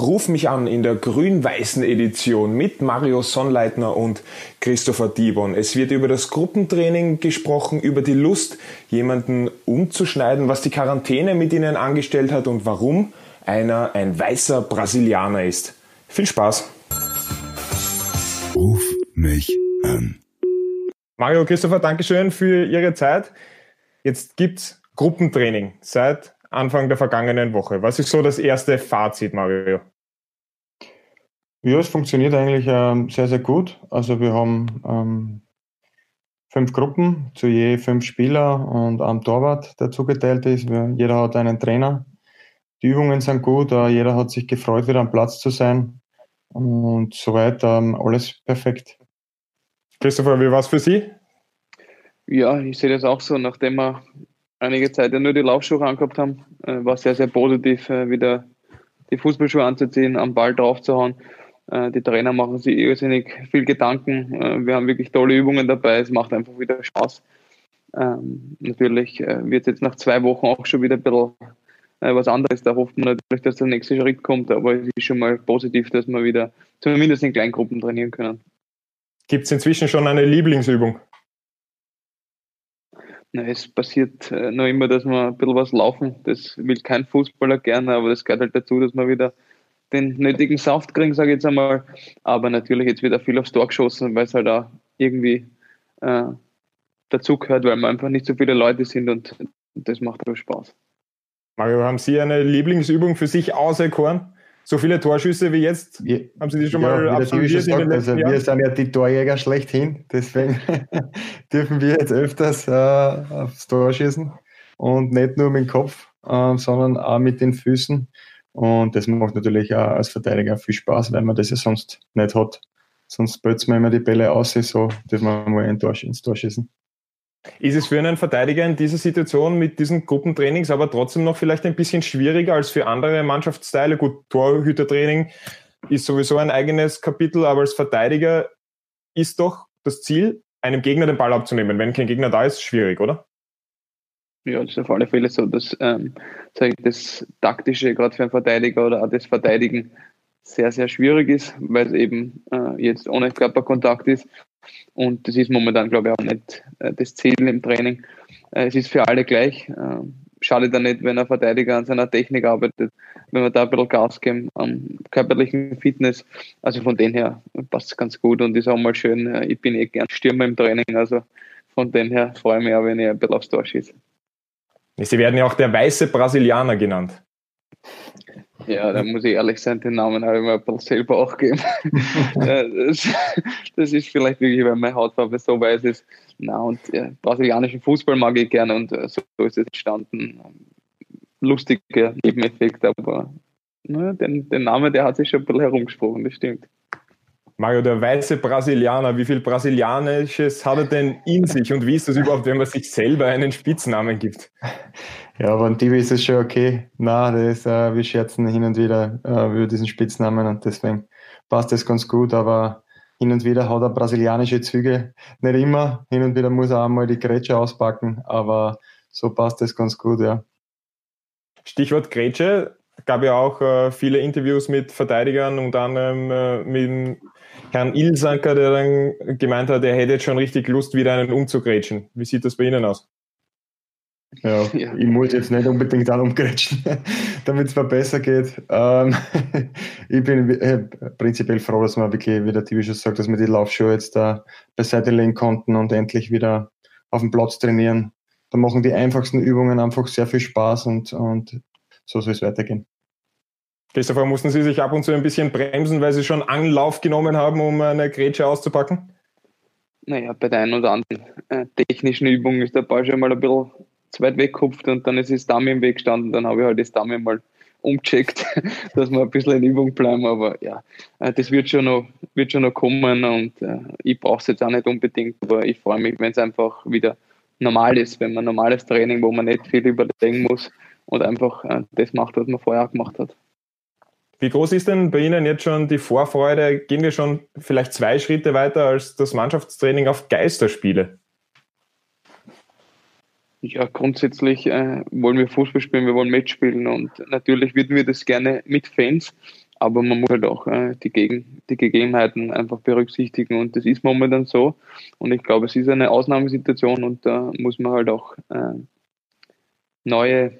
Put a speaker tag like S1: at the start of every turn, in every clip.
S1: Ruf mich an in der grün-weißen Edition mit Mario Sonnleitner und Christopher Dibon. Es wird über das Gruppentraining gesprochen, über die Lust, jemanden umzuschneiden, was die Quarantäne mit ihnen angestellt hat und warum einer ein weißer Brasilianer ist. Viel Spaß!
S2: Ruf mich an.
S1: Mario, Christopher, Dankeschön für Ihre Zeit. Jetzt gibt's Gruppentraining seit Anfang der vergangenen Woche. Was ist so das erste Fazit, Mario?
S3: Ja, es funktioniert eigentlich ähm, sehr, sehr gut. Also wir haben ähm, fünf Gruppen zu je fünf Spieler und einem Torwart, der zugeteilt ist. Jeder hat einen Trainer. Die Übungen sind gut, äh, jeder hat sich gefreut, wieder am Platz zu sein. Und soweit ähm, alles perfekt.
S1: Christopher, wie war es für Sie?
S4: Ja, ich sehe das auch so, nachdem wir einige Zeit ja nur die Laufschuhe angehabt haben, äh, war sehr, sehr positiv, äh, wieder die Fußballschuhe anzuziehen, am Ball draufzuhauen. Äh, die Trainer machen sich irrsinnig viel Gedanken. Äh, wir haben wirklich tolle Übungen dabei. Es macht einfach wieder Spaß. Ähm, natürlich äh, wird es jetzt nach zwei Wochen auch schon wieder ein bisschen äh, was anderes. Da hofft man natürlich, dass der nächste Schritt kommt, aber es ist schon mal positiv, dass wir wieder zumindest in Kleingruppen trainieren können.
S1: Gibt es inzwischen schon eine Lieblingsübung?
S4: Na, es passiert äh, noch immer, dass wir ein bisschen was laufen. Das will kein Fußballer gerne, aber das gehört halt dazu, dass wir wieder den nötigen Saft kriegen, sage ich jetzt einmal. Aber natürlich jetzt wieder viel aufs Tor geschossen, weil es halt auch irgendwie äh, dazu gehört, weil wir einfach nicht so viele Leute sind und das macht auch Spaß.
S1: Mario, haben Sie eine Lieblingsübung für sich auserkoren? So viele Torschüsse wie jetzt?
S3: Ja, haben Sie die schon ja, mal absolviert? Sagt, also wir sind ja die Torjäger schlechthin, deswegen dürfen wir jetzt öfters äh, aufs Tor schießen und nicht nur mit dem Kopf, äh, sondern auch mit den Füßen. Und das macht natürlich auch als Verteidiger viel Spaß, weil man das ja sonst nicht hat. Sonst bötzt man immer die Bälle aus, so dass man mal ein Tor, ins Tor schießen.
S1: Ist es für einen Verteidiger in dieser Situation mit diesen Gruppentrainings aber trotzdem noch vielleicht ein bisschen schwieriger als für andere Mannschaftsteile? Gut, Torhütertraining ist sowieso ein eigenes Kapitel, aber als Verteidiger ist doch das Ziel, einem Gegner den Ball abzunehmen. Wenn kein Gegner da ist, schwierig, oder?
S4: Ja, das ist auf alle Fälle so, dass ähm, das Taktische gerade für einen Verteidiger oder auch das Verteidigen sehr, sehr schwierig ist, weil es eben äh, jetzt ohne Körperkontakt ist. Und das ist momentan, glaube ich, auch nicht äh, das Ziel im Training. Äh, es ist für alle gleich. Äh, schadet dann nicht, wenn ein Verteidiger an seiner Technik arbeitet, wenn wir da ein bisschen Gas geben am körperlichen Fitness. Also von dem her passt es ganz gut und ist auch mal schön. Äh, ich bin eh gern Stürmer im Training, also von dem her freue ich mich auch, wenn ich ein bisschen aufs Tor schieße.
S1: Sie werden ja auch der weiße Brasilianer genannt.
S4: Ja, da muss ich ehrlich sein, den Namen habe ich mir ein bisschen selber auch gegeben. das, das, ist vielleicht wirklich, weil meine Hautfarbe so weiß ist. Na, und ja, brasilianischen Fußball mag ich gerne und äh, so ist es entstanden. Lustiger Nebeneffekt, aber ne, den, den Namen, der hat sich schon ein bisschen herumgesprochen, das stimmt.
S1: Mario, der weiße Brasilianer, wie viel Brasilianisches hat er denn in sich und wie ist das überhaupt, wenn man sich selber einen Spitznamen gibt?
S3: Ja, aber ein Tibi ist es schon okay. Na, das, äh, wir scherzen hin und wieder äh, über diesen Spitznamen und deswegen passt das ganz gut, aber hin und wieder hat er brasilianische Züge. Nicht immer, hin und wieder muss er auch mal die Grätsche auspacken, aber so passt das ganz gut, ja.
S1: Stichwort Grätsche, gab ja auch äh, viele Interviews mit Verteidigern, unter anderem äh, mit Herrn Ilsanker, der dann gemeint hat, er hätte jetzt schon richtig Lust, wieder einen umzugrätschen. Wie sieht das bei Ihnen aus?
S3: Ja, ja. ich muss jetzt nicht unbedingt dann umgrätschen, damit es mir besser geht. Ähm, ich bin äh, prinzipiell froh, dass wir wirklich, wie der Tibi schon sagt, dass wir die Laufschuhe jetzt da beiseite legen konnten und endlich wieder auf dem Platz trainieren. Da machen die einfachsten Übungen einfach sehr viel Spaß und, und so soll es weitergehen.
S1: Christopher, mussten Sie sich ab und zu ein bisschen bremsen, weil Sie schon Anlauf genommen haben, um eine Grätsche auszupacken?
S4: Naja, bei der einen oder anderen äh, technischen Übung ist der Ball schon mal ein bisschen zu weit weggekupft und dann ist das Dummy im Weg gestanden. Dann habe ich halt das Dummy mal umgecheckt, dass wir ein bisschen in Übung bleiben. Aber ja, äh, das wird schon noch, wird schon noch kommen und äh, ich brauche es jetzt auch nicht unbedingt, aber ich freue mich, wenn es einfach wieder normal ist, wenn man normales Training, wo man nicht viel überlegen muss und einfach das macht, was man vorher gemacht hat.
S1: Wie groß ist denn bei Ihnen jetzt schon die Vorfreude? Gehen wir schon vielleicht zwei Schritte weiter als das Mannschaftstraining auf Geisterspiele?
S4: Ja, grundsätzlich äh, wollen wir Fußball spielen, wir wollen Match spielen und natürlich würden wir das gerne mit Fans, aber man muss halt auch äh, die, Gegen die Gegebenheiten einfach berücksichtigen und das ist momentan so. Und ich glaube, es ist eine Ausnahmesituation und da muss man halt auch äh, neue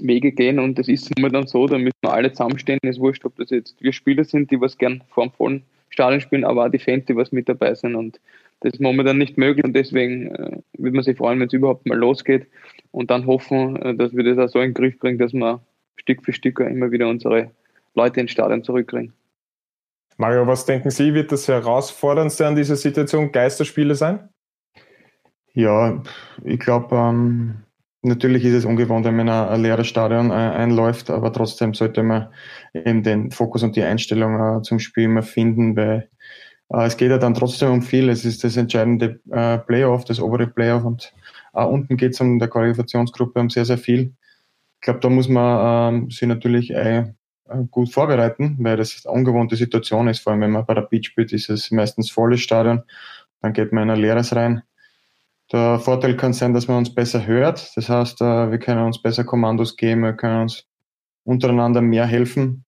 S4: Wege gehen und das ist momentan so, da müssen wir alle zusammenstehen. Es ist wurscht, ob das jetzt wir Spieler sind, die was gern vor dem vollen Stadion spielen, aber auch die Fans, die was mit dabei sind und das ist momentan nicht möglich und deswegen äh, würde man sich freuen, wenn es überhaupt mal losgeht und dann hoffen, äh, dass wir das auch so in den Griff bringen, dass wir Stück für Stück immer wieder unsere Leute ins Stadion zurückkriegen.
S1: Mario, was denken Sie, wird das Herausforderndste an dieser Situation Geisterspiele sein?
S3: Ja, ich glaube, ähm, natürlich ist es ungewohnt, wenn man ein, ein leeres Stadion äh, einläuft, aber trotzdem sollte man eben den Fokus und die Einstellung äh, zum Spiel immer finden, weil äh, es geht ja dann trotzdem um viel. Es ist das entscheidende Playoff, das obere Playoff und äh, unten geht es um der Qualifikationsgruppe um sehr, sehr viel. Ich glaube, da muss man ähm, sich natürlich gut vorbereiten, weil das eine ungewohnte Situation ist. Vor allem, wenn man bei der Beach spielt, ist es meistens volles Stadion. Dann geht man in ein leeres rein. Der Vorteil kann sein, dass man uns besser hört. Das heißt, äh, wir können uns besser Kommandos geben, wir können uns untereinander mehr helfen.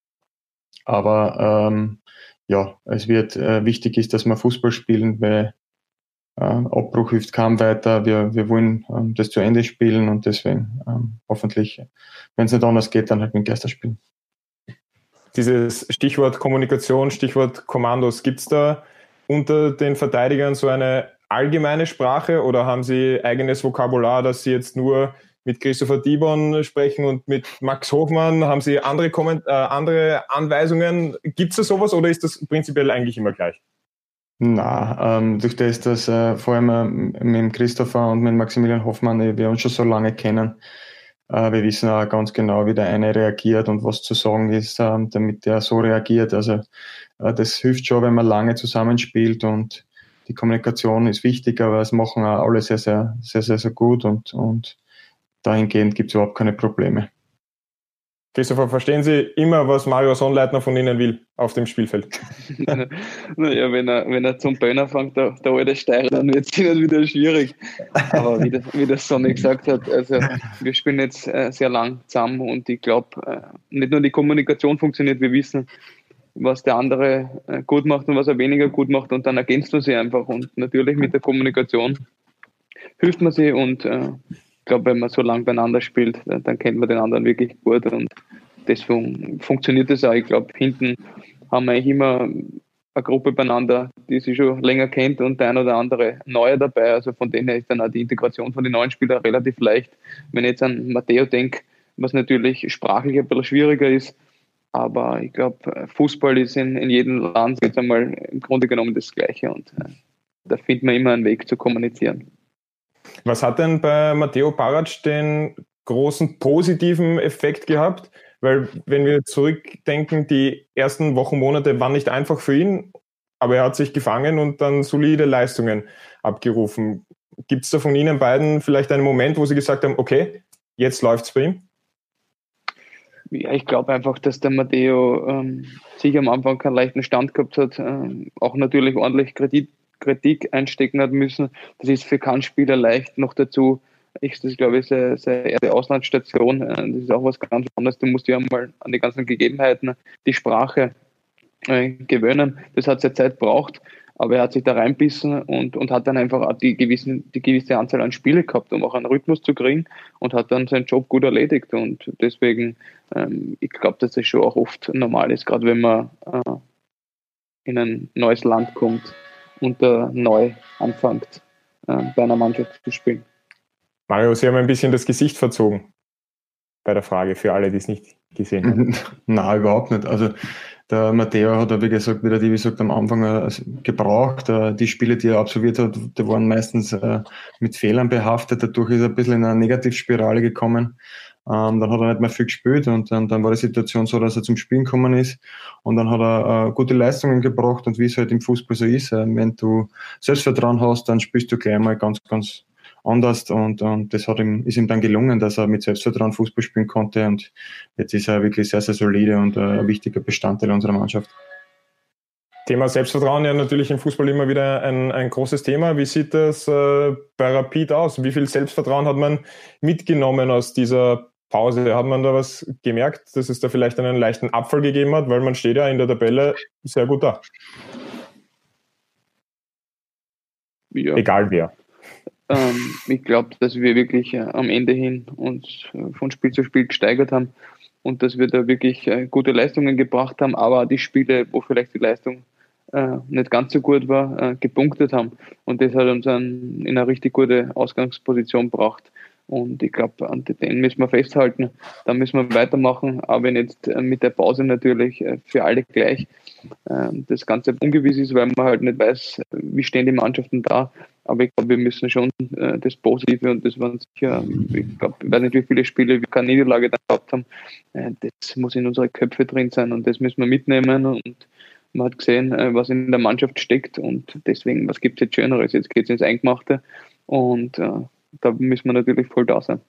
S3: Aber ähm, ja, es wird äh, wichtig ist, dass wir Fußball spielen, weil äh, Abbruch hilft kaum weiter. Wir, wir wollen ähm, das zu Ende spielen und deswegen ähm, hoffentlich, wenn es nicht anders geht, dann halt mit Geister spielen.
S1: Dieses Stichwort Kommunikation, Stichwort Kommandos, gibt es da unter den Verteidigern so eine allgemeine Sprache oder haben Sie eigenes Vokabular, dass Sie jetzt nur mit Christopher Dibon sprechen und mit Max Hofmann? Haben Sie andere, Komment äh, andere Anweisungen? Gibt es da sowas oder ist das prinzipiell eigentlich immer gleich?
S3: Na, ähm, durch das, dass äh, vor allem äh, mit Christopher und mit Maximilian Hoffmann äh, wir uns schon so lange kennen, äh, wir wissen auch ganz genau, wie der eine reagiert und was zu sagen ist, ähm, damit der so reagiert. Also äh, das hilft schon, wenn man lange zusammenspielt und die Kommunikation ist wichtig, aber es machen auch alle sehr, sehr, sehr, sehr, sehr gut und, und dahingehend gibt es überhaupt keine Probleme.
S1: Christopher, verstehen Sie immer, was Mario Sonnleitner von Ihnen will auf dem Spielfeld?
S4: naja, wenn er, wenn er zum Böner fängt, der, der alte Steirer, dann wird es Ihnen wieder schwierig. Aber wie das, wie das Sonny gesagt hat, also wir spielen jetzt äh, sehr lang zusammen und ich glaube, äh, nicht nur die Kommunikation funktioniert, wir wissen, was der andere äh, gut macht und was er weniger gut macht und dann ergänzt man sie einfach und natürlich mit der Kommunikation hilft man sie und äh, ich glaube, wenn man so lange beieinander spielt, dann kennt man den anderen wirklich gut und deswegen funktioniert das auch. Ich glaube, hinten haben wir eigentlich immer eine Gruppe beieinander, die sich schon länger kennt und der ein oder andere Neue dabei. Also von denen her ist dann auch die Integration von den neuen Spielern relativ leicht. Wenn ich jetzt an Matteo denke, was natürlich sprachlich ein bisschen schwieriger ist, aber ich glaube, Fußball ist in, in jedem Land jetzt einmal im Grunde genommen das Gleiche und äh, da findet man immer einen Weg zu kommunizieren.
S1: Was hat denn bei Matteo Barac den großen positiven Effekt gehabt? Weil wenn wir zurückdenken, die ersten Wochen, Monate waren nicht einfach für ihn, aber er hat sich gefangen und dann solide Leistungen abgerufen. Gibt es da von Ihnen beiden vielleicht einen Moment, wo Sie gesagt haben, okay, jetzt läuft es bei ihm?
S4: Ja, ich glaube einfach, dass der Matteo ähm, sich am Anfang keinen leichten Stand gehabt hat, ähm, auch natürlich ordentlich Kredit Kritik einstecken hat müssen. Das ist für keinen Spieler leicht. Noch dazu ist das, glaube ich, seine, erste Auslandsstation. Äh, das ist auch was ganz anderes. Du musst ja mal an die ganzen Gegebenheiten, die Sprache äh, gewöhnen. Das hat seine Zeit braucht. Aber er hat sich da reinbissen und, und hat dann einfach auch die, gewissen, die gewisse Anzahl an Spiele gehabt, um auch einen Rhythmus zu kriegen und hat dann seinen Job gut erledigt. Und deswegen, ähm, ich glaube, dass das schon auch oft normal ist, gerade wenn man äh, in ein neues Land kommt und äh, neu anfängt, äh, bei einer Mannschaft zu spielen.
S1: Mario, Sie haben ein bisschen das Gesicht verzogen bei der Frage für alle, die es nicht gesehen haben.
S3: Nein, überhaupt nicht. Also der Matteo hat, wie gesagt, wieder die, wie gesagt, am Anfang äh, gebraucht. Äh, die Spiele, die er absolviert hat, die waren meistens äh, mit Fehlern behaftet. Dadurch ist er ein bisschen in eine Negativspirale gekommen. Ähm, dann hat er nicht mehr viel gespielt und dann, dann war die Situation so, dass er zum Spielen gekommen ist und dann hat er äh, gute Leistungen gebracht und wie es halt im Fußball so ist, äh, wenn du Selbstvertrauen hast, dann spielst du gleich mal ganz, ganz anders und, und das hat ihm, ist ihm dann gelungen, dass er mit Selbstvertrauen Fußball spielen konnte und jetzt ist er wirklich sehr, sehr solide und äh, ein wichtiger Bestandteil unserer Mannschaft.
S1: Thema Selbstvertrauen ja natürlich im Fußball immer wieder ein, ein großes Thema. Wie sieht das äh, bei Rapid aus? Wie viel Selbstvertrauen hat man mitgenommen aus dieser Pause. Hat man da was gemerkt, dass es da vielleicht einen leichten Abfall gegeben hat, weil man steht ja in der Tabelle sehr gut da. Ja. Egal wer.
S4: Ähm, ich glaube, dass wir wirklich äh, am Ende hin uns äh, von Spiel zu Spiel gesteigert haben und dass wir da wirklich äh, gute Leistungen gebracht haben, aber die Spiele, wo vielleicht die Leistung äh, nicht ganz so gut war, äh, gepunktet haben. Und das hat uns an, in eine richtig gute Ausgangsposition gebracht. Und ich glaube, an den müssen wir festhalten. Da müssen wir weitermachen, aber jetzt äh, mit der Pause natürlich für alle gleich. Das Ganze ungewiss ist, weil man halt nicht weiß, wie stehen die Mannschaften da. Aber ich glaube, wir müssen schon äh, das Positive und das waren sicher, ich glaube, ich weiß nicht, wie viele Spiele wir keine Niederlage da gehabt haben. Das muss in unsere Köpfe drin sein und das müssen wir mitnehmen. Und man hat gesehen, was in der Mannschaft steckt und deswegen, was gibt es jetzt Schöneres? Jetzt geht es ins Eingemachte und da müssen wir natürlich voll da sein.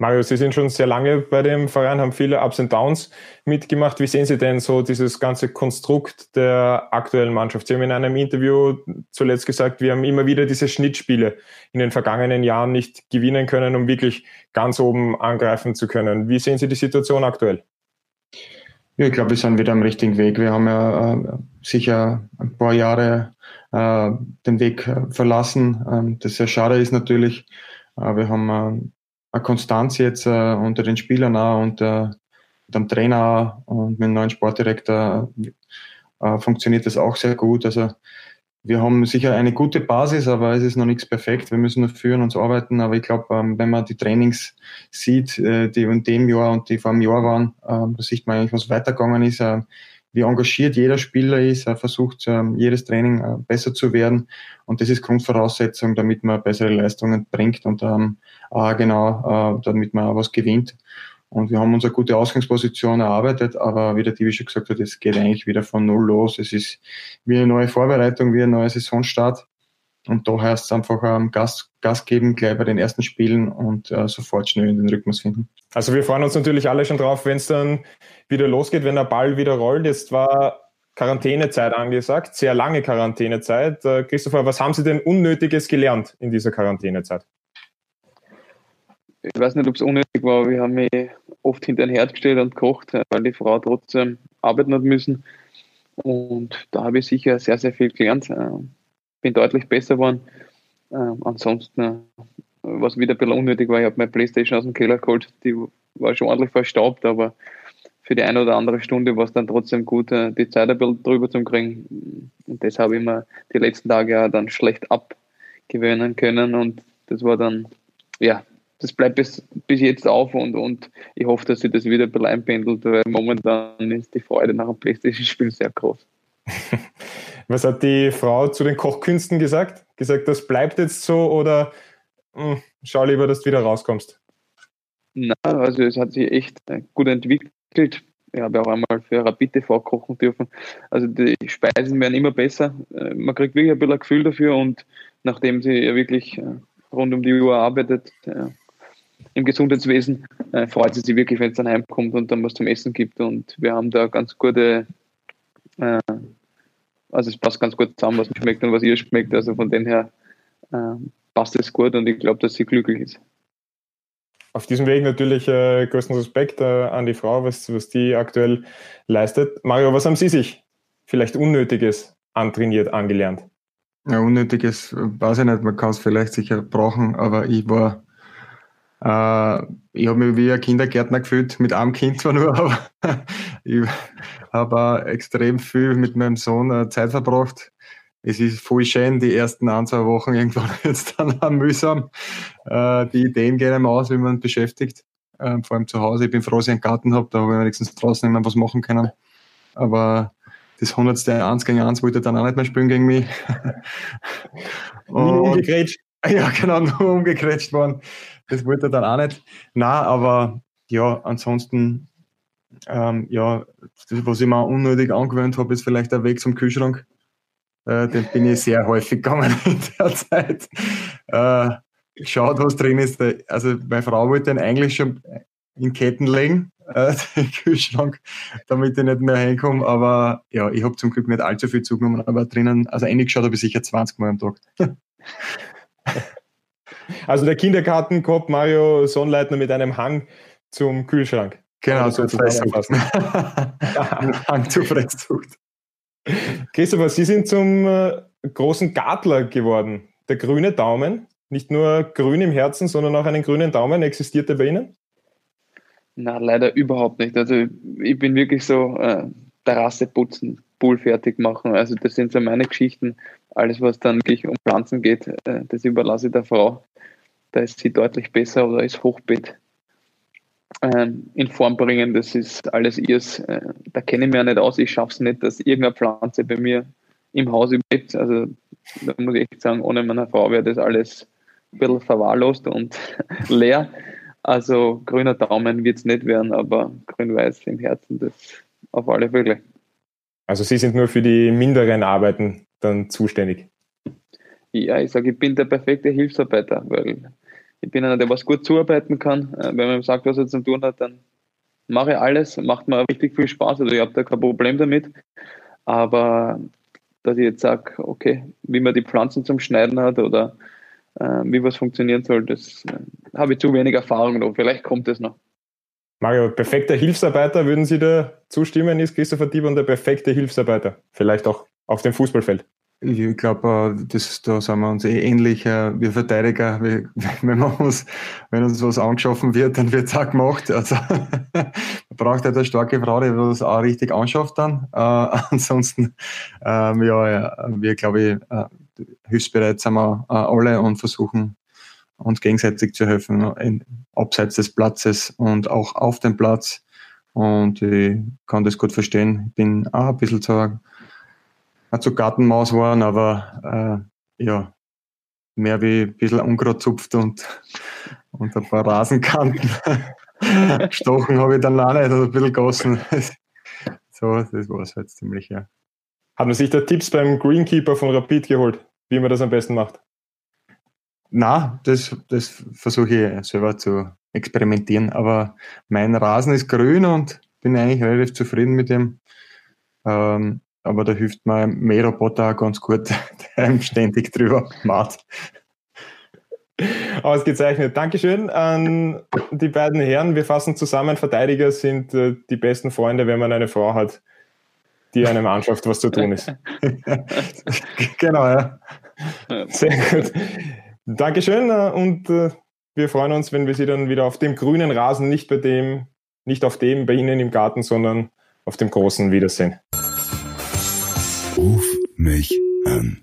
S1: Mario, Sie sind schon sehr lange bei dem Verein, haben viele Ups und Downs mitgemacht. Wie sehen Sie denn so dieses ganze Konstrukt der aktuellen Mannschaft? Sie haben in einem Interview zuletzt gesagt, wir haben immer wieder diese Schnittspiele in den vergangenen Jahren nicht gewinnen können, um wirklich ganz oben angreifen zu können. Wie sehen Sie die Situation aktuell?
S3: Ja, ich glaube, wir sind wieder am richtigen Weg. Wir haben ja äh, sicher ein paar Jahre äh, den Weg äh, verlassen. Ähm, das sehr schade ist natürlich. Äh, wir haben äh, Konstanz jetzt äh, unter den Spielern auch und äh, dem Trainer und mit dem neuen Sportdirektor äh, funktioniert das auch sehr gut. Also wir haben sicher eine gute Basis, aber es ist noch nichts perfekt. Wir müssen noch führen und arbeiten. Aber ich glaube, ähm, wenn man die Trainings sieht, äh, die in dem Jahr und die vor einem Jahr waren, ähm, da sieht man eigentlich, was weitergegangen ist. Wie engagiert jeder Spieler ist, er versucht ähm, jedes Training äh, besser zu werden und das ist Grundvoraussetzung, damit man bessere Leistungen bringt und ähm, auch genau, äh, damit man auch was gewinnt. Und wir haben unsere gute Ausgangsposition erarbeitet, aber wie der Tibi schon gesagt hat, es geht eigentlich wieder von Null los. Es ist wie eine neue Vorbereitung, wie ein neuer Saisonstart. Und da heißt es einfach ähm, Gas, Gas geben, gleich bei den ersten Spielen und äh, sofort schnell in den Rhythmus finden.
S1: Also wir freuen uns natürlich alle schon drauf, wenn es dann wieder losgeht, wenn der Ball wieder rollt. Jetzt war Quarantänezeit angesagt, sehr lange Quarantänezeit. Äh, Christopher, was haben Sie denn Unnötiges gelernt in dieser Quarantänezeit?
S4: Ich weiß nicht, ob es unnötig war, wir haben mich oft hinter den Herd gestellt und gekocht, weil die Frau trotzdem arbeiten hat müssen. Und da habe ich sicher sehr, sehr viel gelernt. Äh, bin deutlich besser geworden. Äh, ansonsten, was wieder ein bisschen unnötig war, ich habe meine Playstation aus dem Keller geholt, die war schon ordentlich verstaubt, aber für die eine oder andere Stunde war es dann trotzdem gut, äh, die Zeit ein bisschen drüber zu kriegen. Und das habe ich mir die letzten Tage ja dann schlecht abgewöhnen können und das war dann, ja, das bleibt bis, bis jetzt auf und, und ich hoffe, dass sich das wieder ein bisschen einpendelt, weil momentan ist die Freude nach einem Playstation-Spiel sehr groß.
S1: Was hat die Frau zu den Kochkünsten gesagt? Gesagt, das bleibt jetzt so oder mh, hm, schau lieber, dass du wieder rauskommst?
S4: Na, also es hat sich echt gut entwickelt. Ich habe auch einmal für Rapid TV kochen dürfen. Also die Speisen werden immer besser. Äh, man kriegt wirklich ein bisschen ein Gefühl dafür und nachdem sie ja wirklich äh, rund um die Uhr arbeitet, im Gesundheitswesen äh, freut sie sich wirklich, wenn es dann heimkommt und dann was zum Essen gibt. Und wir haben da ganz gute, äh, also es passt ganz gut zusammen, was mir schmeckt und was ihr schmeckt. Also von dem her äh, passt es gut und ich glaube, dass sie glücklich ist.
S1: Auf diesem Weg natürlich äh, größten Respekt äh, an die Frau, was, was die aktuell leistet. Mario, was haben Sie sich vielleicht Unnötiges antrainiert, angelernt?
S3: Ja, Unnötiges weiß ich nicht, man kann es vielleicht sicher brauchen, aber ich war äh, ich habe mich wie ein Kindergärtner gefühlt, mit einem Kind zwar nur, aber ich habe extrem viel mit meinem Sohn äh, Zeit verbracht. Es ist voll schön, die ersten ein, zwei Wochen irgendwann jetzt dann auch mühsam. Äh, die Ideen gehen einem aus, wie man beschäftigt, äh, vor allem zu Hause. Ich bin froh, dass ich einen Garten habe, da habe ich wenigstens draußen immer was machen können. Aber das hundertste Eins gegen Eins wollte er dann auch nicht mehr spielen gegen mich.
S1: Und, umgegrätscht.
S3: Ja, genau, nur umgegrätscht worden das wollte er dann auch nicht. Na, aber ja, ansonsten, ähm, ja, das, was ich mir unnötig angewöhnt habe, ist vielleicht der Weg zum Kühlschrank. Äh, den bin ich sehr häufig gegangen in der Zeit. Äh, schaut, was drin ist. Also meine Frau wollte den eigentlich schon in Ketten legen, äh, den Kühlschrank, damit ich nicht mehr hinkomme. Aber ja, ich habe zum Glück nicht allzu viel zugenommen, aber drinnen, also eingeschaut habe ich sicher 20 Mal am Tag.
S1: Also der Kindergartenkopf Mario Sonnleitner mit einem Hang zum Kühlschrank.
S3: Genau, so zusammenfassen. Hang zur Fresszucht.
S1: Christopher, Sie sind zum äh, großen Gartler geworden. Der grüne Daumen, nicht nur grün im Herzen, sondern auch einen grünen Daumen, existiert der bei Ihnen?
S4: Na, leider überhaupt nicht. Also ich bin wirklich so äh, Terrasse putzen, Pool fertig machen. Also das sind so meine Geschichten. Alles, was dann wirklich um Pflanzen geht, äh, das überlasse ich der Frau. Da ist sie deutlich besser oder ist Hochbeet ähm, in Form bringen. Das ist alles ihrs. Äh, da kenne ich mich ja nicht aus. Ich schaffe es nicht, dass irgendeine Pflanze bei mir im Haus überlebt. Also da muss ich echt sagen, ohne meine Frau wäre das alles ein bisschen verwahrlost und leer. Also grüner Daumen wird es nicht werden, aber grün-weiß im Herzen, das auf alle Fälle.
S1: Also Sie sind nur für die minderen Arbeiten dann zuständig?
S4: Ja, ich sage, ich bin der perfekte Hilfsarbeiter, weil ich bin einer, der was gut zuarbeiten kann. Äh, wenn man sagt, was er zu tun hat, dann mache ich alles, macht mir richtig viel Spaß. Also ich habe da kein Problem damit. Aber dass ich jetzt sage, okay, wie man die Pflanzen zum Schneiden hat oder äh, wie was funktionieren soll, das äh, habe ich zu wenig Erfahrung noch. Vielleicht kommt es noch.
S1: Mario, perfekter Hilfsarbeiter, würden Sie da zustimmen? Ist Christopher Dieber der perfekte Hilfsarbeiter? Vielleicht auch auf dem Fußballfeld?
S3: Ich glaube, da sind wir uns eh ähnlich. Wir Verteidiger, wenn, man uns, wenn uns was angeschaffen wird, dann wird es auch gemacht. Also man braucht halt eine starke Frau, die das auch richtig anschafft dann. Äh, ansonsten, ähm, ja, wir glaube ich, äh, hilfsbereit sind wir äh, alle und versuchen uns gegenseitig zu helfen, in, abseits des Platzes und auch auf dem Platz. Und ich kann das gut verstehen. Ich bin auch ein bisschen zu, zu Gartenmaus geworden, aber äh, ja, mehr wie ein bisschen Unkraut zupft und, und ein paar Rasenkanten. Stochen habe ich dann auch nicht, oder ein bisschen gossen. so, das war es halt ziemlich, ja.
S1: Hat man sich da Tipps beim Greenkeeper von Rapid geholt, wie man das am besten macht?
S3: Na, das, das versuche ich selber zu experimentieren. Aber mein Rasen ist grün und bin eigentlich relativ zufrieden mit dem. Ähm, aber da hilft mir Mähroboter auch ganz gut, der ständig drüber macht.
S1: Ausgezeichnet. Dankeschön an die beiden Herren. Wir fassen zusammen. Verteidiger sind äh, die besten Freunde, wenn man eine Frau hat, die einem anschafft, was zu tun ist.
S3: genau, ja.
S1: Sehr gut. Dankeschön äh, und äh, wir freuen uns, wenn wir Sie dann wieder auf dem grünen Rasen, nicht bei dem, nicht auf dem bei Ihnen im Garten, sondern auf dem großen wiedersehen.
S2: Ruf mich an.